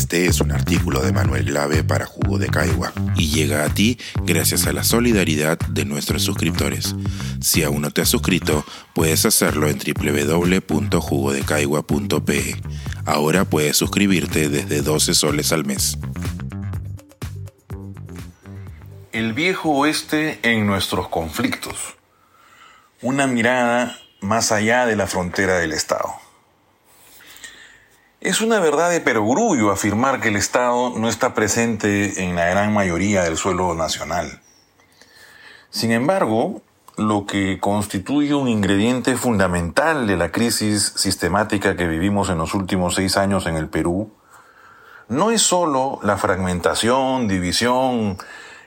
Este es un artículo de Manuel Glave para Jugo de Caigua y llega a ti gracias a la solidaridad de nuestros suscriptores. Si aún no te has suscrito, puedes hacerlo en www.jugodecaigua.pe. Ahora puedes suscribirte desde 12 soles al mes. El viejo oeste en nuestros conflictos. Una mirada más allá de la frontera del Estado. Es una verdad de perogrullo afirmar que el Estado no está presente en la gran mayoría del suelo nacional. Sin embargo, lo que constituye un ingrediente fundamental de la crisis sistemática que vivimos en los últimos seis años en el Perú, no es sólo la fragmentación, división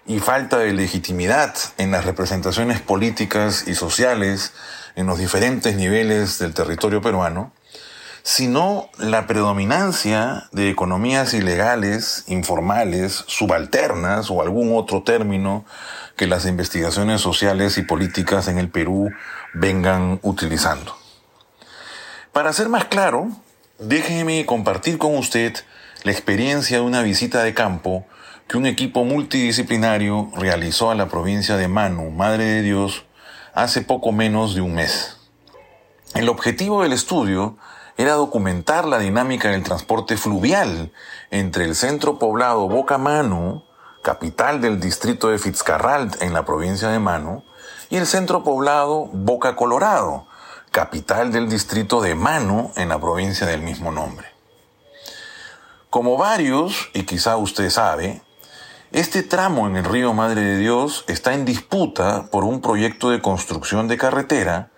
y falta de legitimidad en las representaciones políticas y sociales en los diferentes niveles del territorio peruano, sino la predominancia de economías ilegales, informales, subalternas o algún otro término que las investigaciones sociales y políticas en el Perú vengan utilizando. Para ser más claro, déjeme compartir con usted la experiencia de una visita de campo que un equipo multidisciplinario realizó a la provincia de Manu, Madre de Dios, hace poco menos de un mes. El objetivo del estudio era documentar la dinámica del transporte fluvial entre el centro poblado Boca Manu, capital del distrito de Fitzcarrald en la provincia de Manu, y el centro poblado Boca Colorado, capital del distrito de Manu en la provincia del mismo nombre. Como varios, y quizá usted sabe, este tramo en el río Madre de Dios está en disputa por un proyecto de construcción de carretera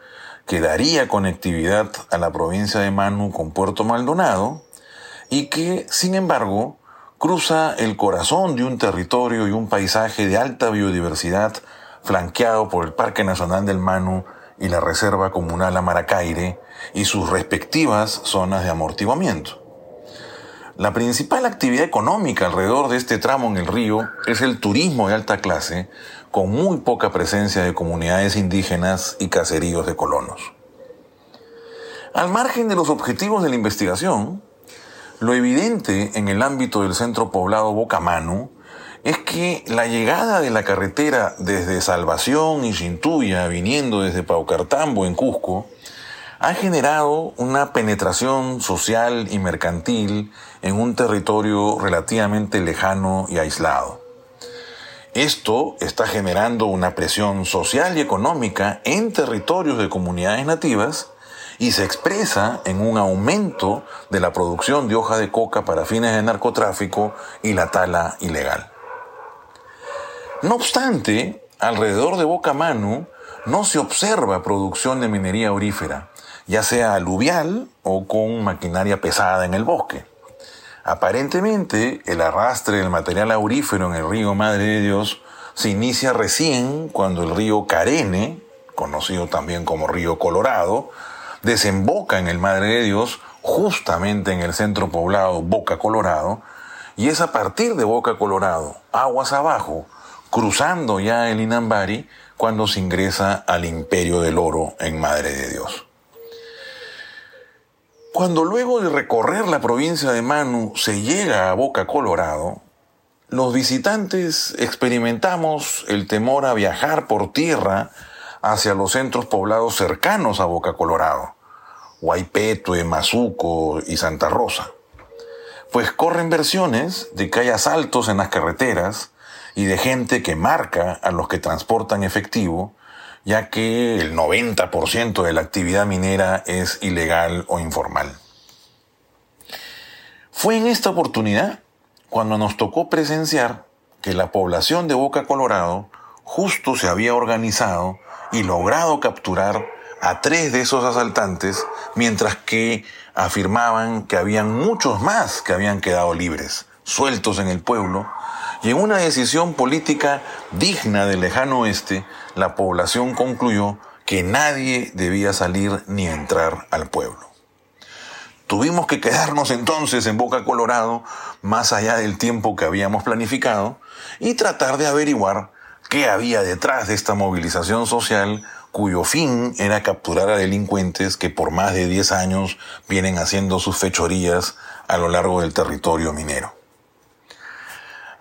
que daría conectividad a la provincia de Manu con Puerto Maldonado y que, sin embargo, cruza el corazón de un territorio y un paisaje de alta biodiversidad flanqueado por el Parque Nacional del Manu y la Reserva Comunal Amaracaire y sus respectivas zonas de amortiguamiento. La principal actividad económica alrededor de este tramo en el río es el turismo de alta clase, con muy poca presencia de comunidades indígenas y caseríos de colonos. Al margen de los objetivos de la investigación, lo evidente en el ámbito del centro poblado Bocamanu es que la llegada de la carretera desde Salvación y Cintuya, viniendo desde Paucartambo en Cusco, ha generado una penetración social y mercantil en un territorio relativamente lejano y aislado. Esto está generando una presión social y económica en territorios de comunidades nativas y se expresa en un aumento de la producción de hoja de coca para fines de narcotráfico y la tala ilegal. No obstante, alrededor de Boca Manu no se observa producción de minería aurífera, ya sea aluvial o con maquinaria pesada en el bosque. Aparentemente, el arrastre del material aurífero en el río Madre de Dios se inicia recién cuando el río Carene, conocido también como río Colorado, desemboca en el Madre de Dios, justamente en el centro poblado Boca Colorado, y es a partir de Boca Colorado, aguas abajo, cruzando ya el Inambari, cuando se ingresa al imperio del oro en Madre de Dios. Cuando luego de recorrer la provincia de Manu se llega a Boca Colorado, los visitantes experimentamos el temor a viajar por tierra hacia los centros poblados cercanos a Boca Colorado, Huaypetue, Mazuco y Santa Rosa. Pues corren versiones de que hay asaltos en las carreteras y de gente que marca a los que transportan efectivo ya que el 90% de la actividad minera es ilegal o informal. Fue en esta oportunidad cuando nos tocó presenciar que la población de Boca Colorado justo se había organizado y logrado capturar a tres de esos asaltantes, mientras que afirmaban que habían muchos más que habían quedado libres, sueltos en el pueblo, y en una decisión política digna del lejano oeste, la población concluyó que nadie debía salir ni entrar al pueblo. Tuvimos que quedarnos entonces en Boca Colorado, más allá del tiempo que habíamos planificado, y tratar de averiguar qué había detrás de esta movilización social cuyo fin era capturar a delincuentes que por más de 10 años vienen haciendo sus fechorías a lo largo del territorio minero.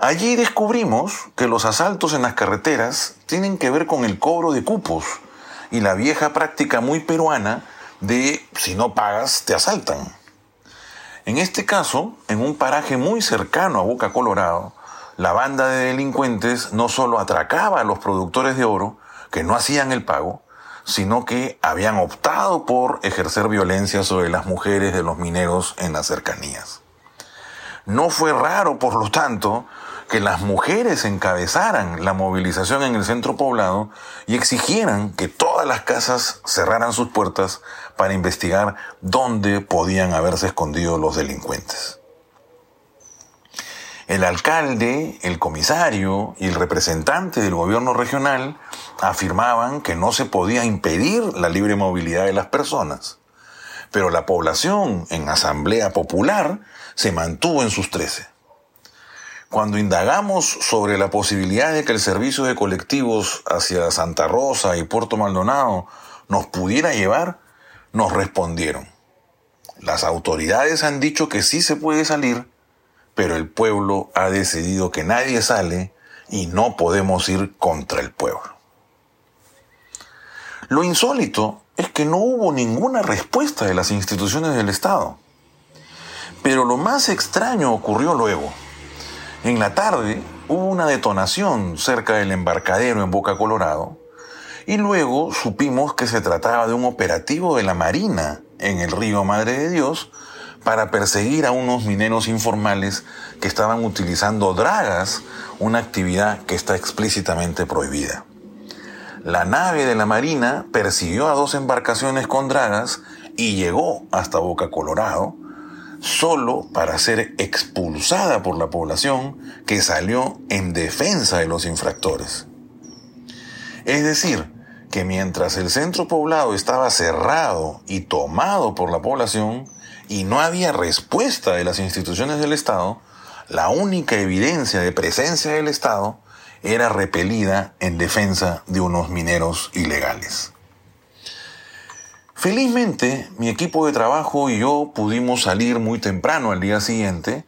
Allí descubrimos que los asaltos en las carreteras tienen que ver con el cobro de cupos y la vieja práctica muy peruana de si no pagas te asaltan. En este caso, en un paraje muy cercano a Boca Colorado, la banda de delincuentes no solo atracaba a los productores de oro, que no hacían el pago, sino que habían optado por ejercer violencia sobre las mujeres de los mineros en las cercanías. No fue raro, por lo tanto, que las mujeres encabezaran la movilización en el centro poblado y exigieran que todas las casas cerraran sus puertas para investigar dónde podían haberse escondido los delincuentes. El alcalde, el comisario y el representante del gobierno regional afirmaban que no se podía impedir la libre movilidad de las personas, pero la población en asamblea popular se mantuvo en sus trece. Cuando indagamos sobre la posibilidad de que el servicio de colectivos hacia Santa Rosa y Puerto Maldonado nos pudiera llevar, nos respondieron. Las autoridades han dicho que sí se puede salir, pero el pueblo ha decidido que nadie sale y no podemos ir contra el pueblo. Lo insólito es que no hubo ninguna respuesta de las instituciones del Estado. Pero lo más extraño ocurrió luego. En la tarde hubo una detonación cerca del embarcadero en Boca Colorado y luego supimos que se trataba de un operativo de la Marina en el río Madre de Dios para perseguir a unos mineros informales que estaban utilizando dragas, una actividad que está explícitamente prohibida. La nave de la Marina persiguió a dos embarcaciones con dragas y llegó hasta Boca Colorado, solo para ser expulsada por la población que salió en defensa de los infractores. Es decir, que mientras el centro poblado estaba cerrado y tomado por la población y no había respuesta de las instituciones del Estado, la única evidencia de presencia del Estado era repelida en defensa de unos mineros ilegales. Felizmente, mi equipo de trabajo y yo pudimos salir muy temprano al día siguiente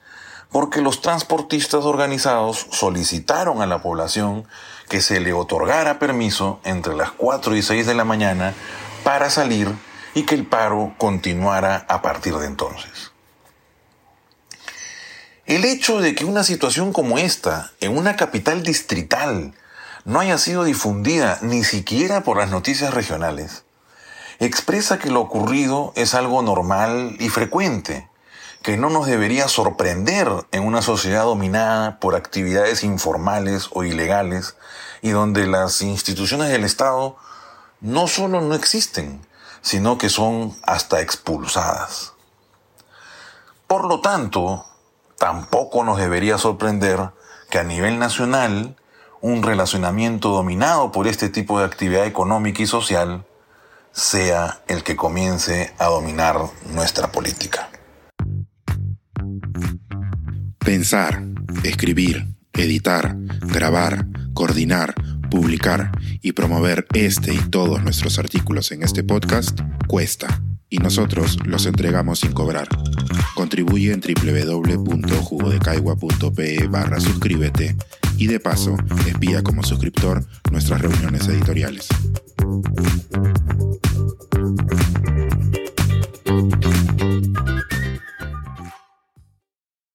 porque los transportistas organizados solicitaron a la población que se le otorgara permiso entre las 4 y 6 de la mañana para salir y que el paro continuara a partir de entonces. El hecho de que una situación como esta, en una capital distrital, no haya sido difundida ni siquiera por las noticias regionales, expresa que lo ocurrido es algo normal y frecuente, que no nos debería sorprender en una sociedad dominada por actividades informales o ilegales y donde las instituciones del Estado no solo no existen, sino que son hasta expulsadas. Por lo tanto, tampoco nos debería sorprender que a nivel nacional un relacionamiento dominado por este tipo de actividad económica y social sea el que comience a dominar nuestra política. Pensar, escribir, editar, grabar, coordinar, publicar y promover este y todos nuestros artículos en este podcast cuesta y nosotros los entregamos sin cobrar. Contribuye en www.jugodecaigua.pe barra suscríbete y de paso espía como suscriptor nuestras reuniones editoriales.